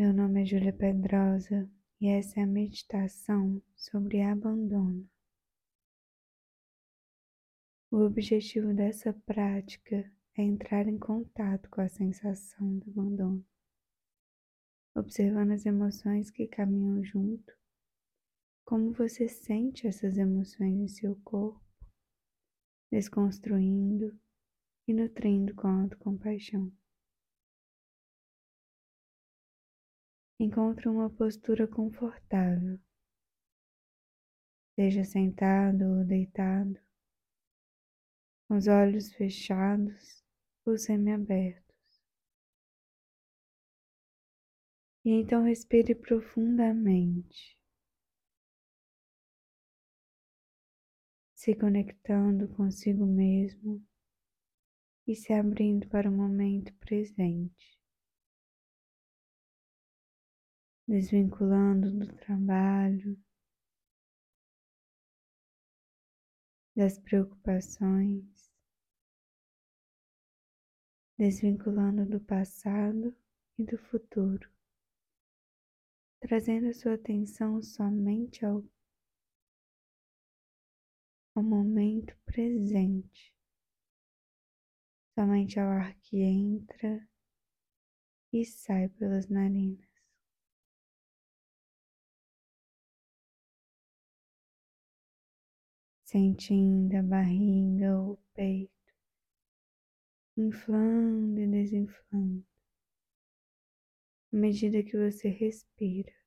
Meu nome é Júlia Pedrosa e essa é a meditação sobre abandono. O objetivo dessa prática é entrar em contato com a sensação do abandono, observando as emoções que caminham junto, como você sente essas emoções em seu corpo, desconstruindo e nutrindo com autocompaixão. Encontre uma postura confortável, seja sentado ou deitado, com os olhos fechados ou semiabertos. E então respire profundamente, se conectando consigo mesmo e se abrindo para o momento presente. Desvinculando do trabalho, das preocupações, desvinculando do passado e do futuro, trazendo a sua atenção somente ao, ao momento presente, somente ao ar que entra e sai pelas narinas. Sentindo a barriga ou o peito inflando e desinflando à medida que você respira.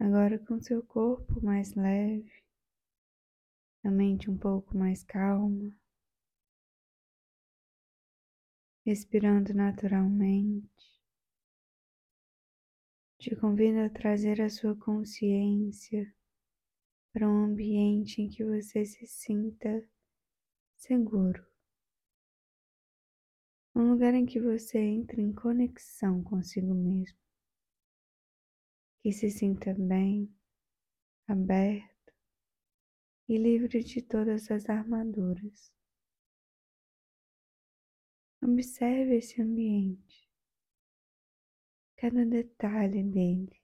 Agora com seu corpo mais leve, a mente um pouco mais calma, respirando naturalmente, te convido a trazer a sua consciência para um ambiente em que você se sinta seguro. Um lugar em que você entre em conexão consigo mesmo que se sinta bem, aberto e livre de todas as armaduras. Observe esse ambiente, cada detalhe dele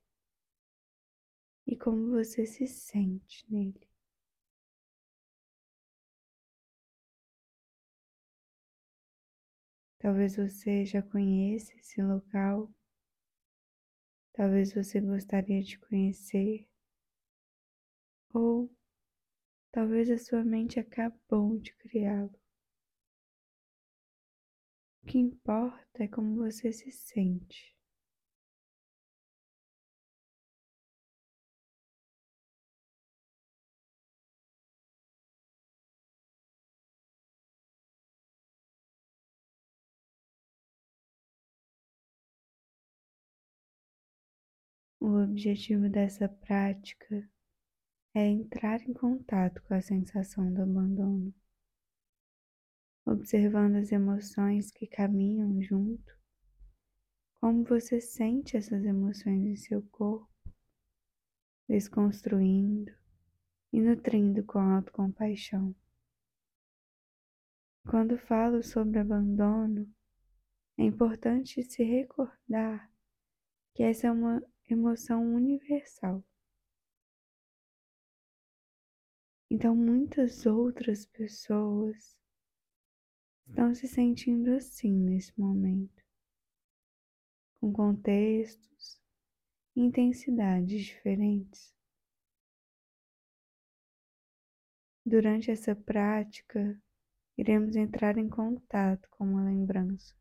e como você se sente nele. Talvez você já conheça esse local talvez você gostaria de conhecer, ou talvez a sua mente acabou de criá-lo. O que importa é como você se sente. O objetivo dessa prática é entrar em contato com a sensação do abandono, observando as emoções que caminham junto, como você sente essas emoções em seu corpo, desconstruindo e nutrindo com autocompaixão. Quando falo sobre abandono, é importante se recordar que essa é uma emoção universal. Então, muitas outras pessoas estão se sentindo assim nesse momento, com contextos e intensidades diferentes. Durante essa prática, iremos entrar em contato com uma lembrança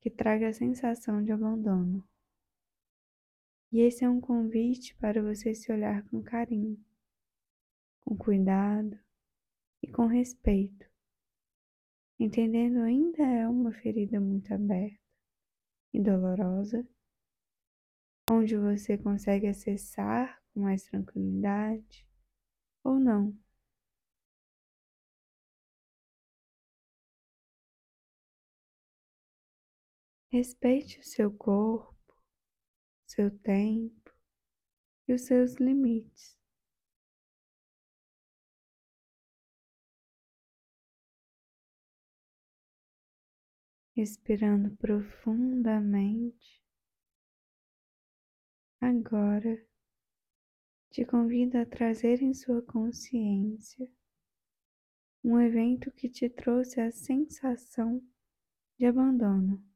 que traga a sensação de abandono. E esse é um convite para você se olhar com carinho, com cuidado e com respeito, entendendo ainda é uma ferida muito aberta e dolorosa, onde você consegue acessar com mais tranquilidade ou não. Respeite o seu corpo, seu tempo e os seus limites. Respirando profundamente. Agora te convido a trazer em sua consciência um evento que te trouxe a sensação de abandono.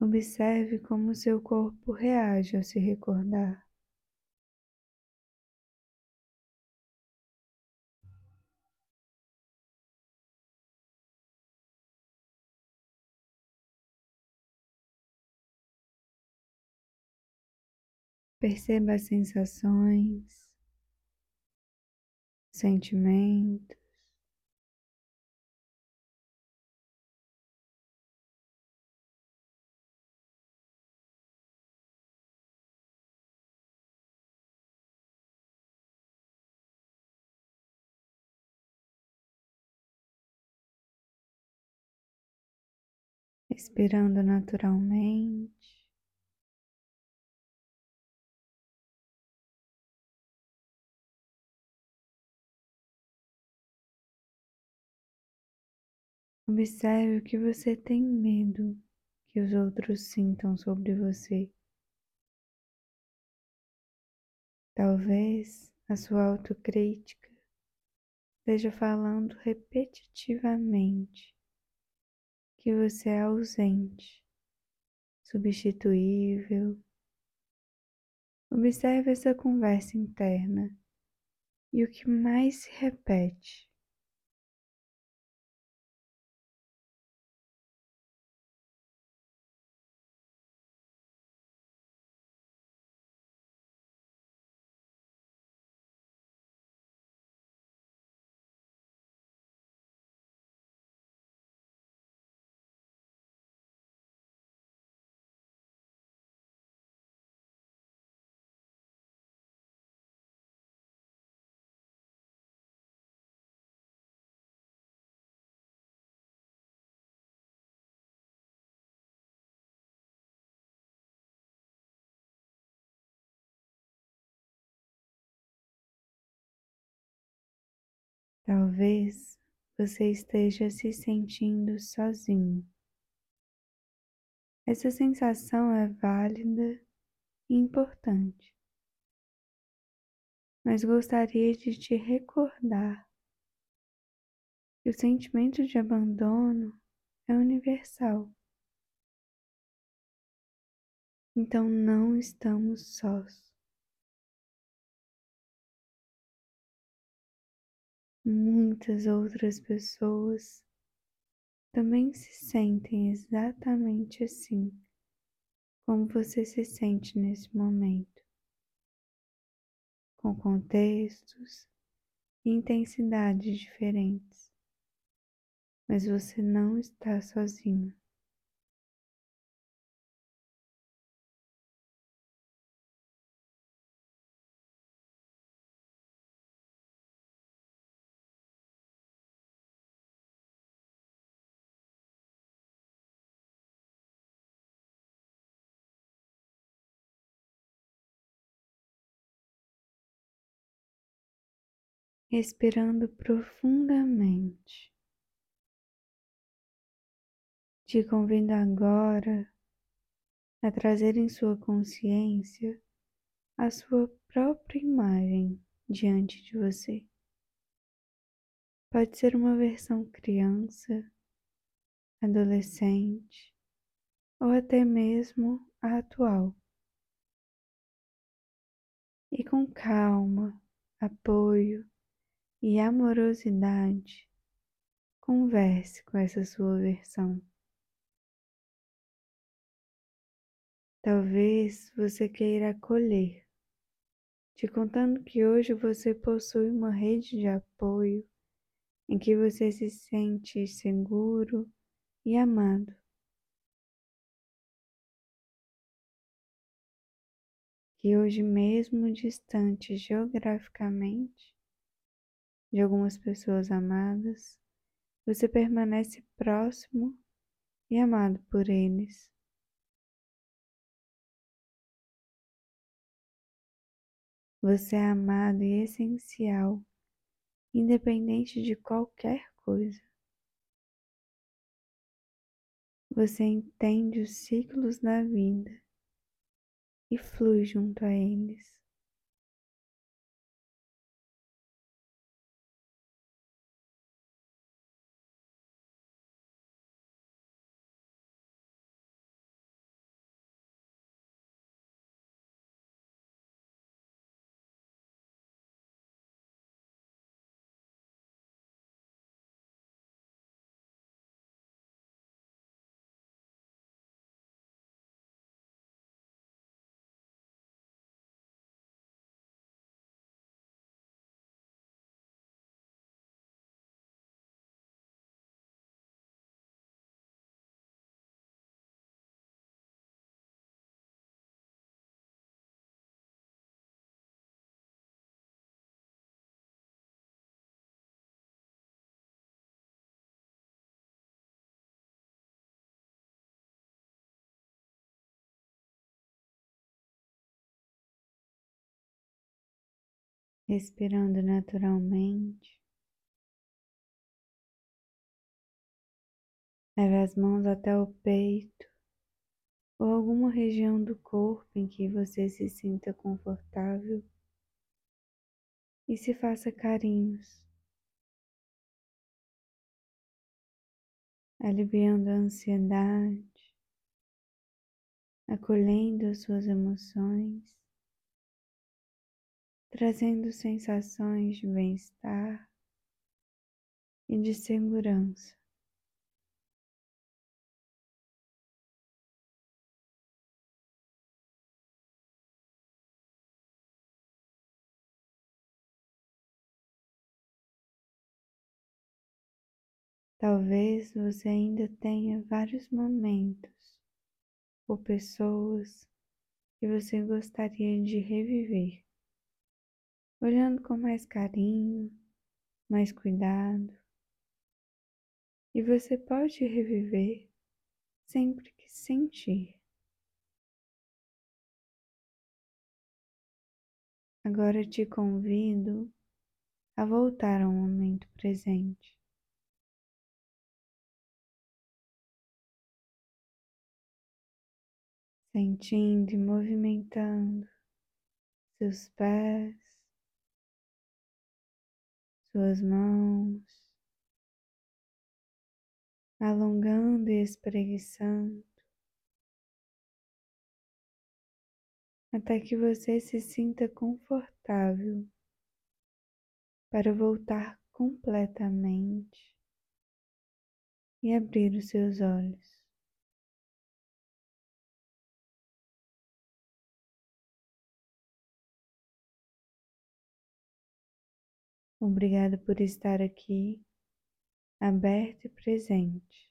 Observe como seu corpo reage ao se recordar. Perceba as sensações, sentimentos, respirando naturalmente. Observe o que você tem medo que os outros sintam sobre você. Talvez a sua autocrítica esteja falando repetitivamente que você é ausente, substituível. Observe essa conversa interna e o que mais se repete. Talvez você esteja se sentindo sozinho. Essa sensação é válida e importante, mas gostaria de te recordar que o sentimento de abandono é universal. Então não estamos sós. Muitas outras pessoas também se sentem exatamente assim como você se sente nesse momento, com contextos e intensidades diferentes, mas você não está sozinho. Respirando profundamente. Te convido agora a trazer em sua consciência a sua própria imagem diante de você. Pode ser uma versão criança, adolescente ou até mesmo a atual. E com calma, apoio e amorosidade, converse com essa sua versão. Talvez você queira acolher, te contando que hoje você possui uma rede de apoio em que você se sente seguro e amado. Que hoje, mesmo distante geograficamente de algumas pessoas amadas, você permanece próximo e amado por eles. Você é amado e essencial, independente de qualquer coisa. Você entende os ciclos da vida e flui junto a eles. Respirando naturalmente. Leve as mãos até o peito ou alguma região do corpo em que você se sinta confortável e se faça carinhos, aliviando a ansiedade, acolhendo as suas emoções trazendo sensações de bem-estar e de segurança. Talvez você ainda tenha vários momentos ou pessoas que você gostaria de reviver olhando com mais carinho, mais cuidado. E você pode reviver sempre que sentir. Agora te convido a voltar ao momento presente. Sentindo e movimentando seus pés, suas mãos, alongando e espreguiçando, até que você se sinta confortável para voltar completamente e abrir os seus olhos. Obrigada por estar aqui, aberto e presente.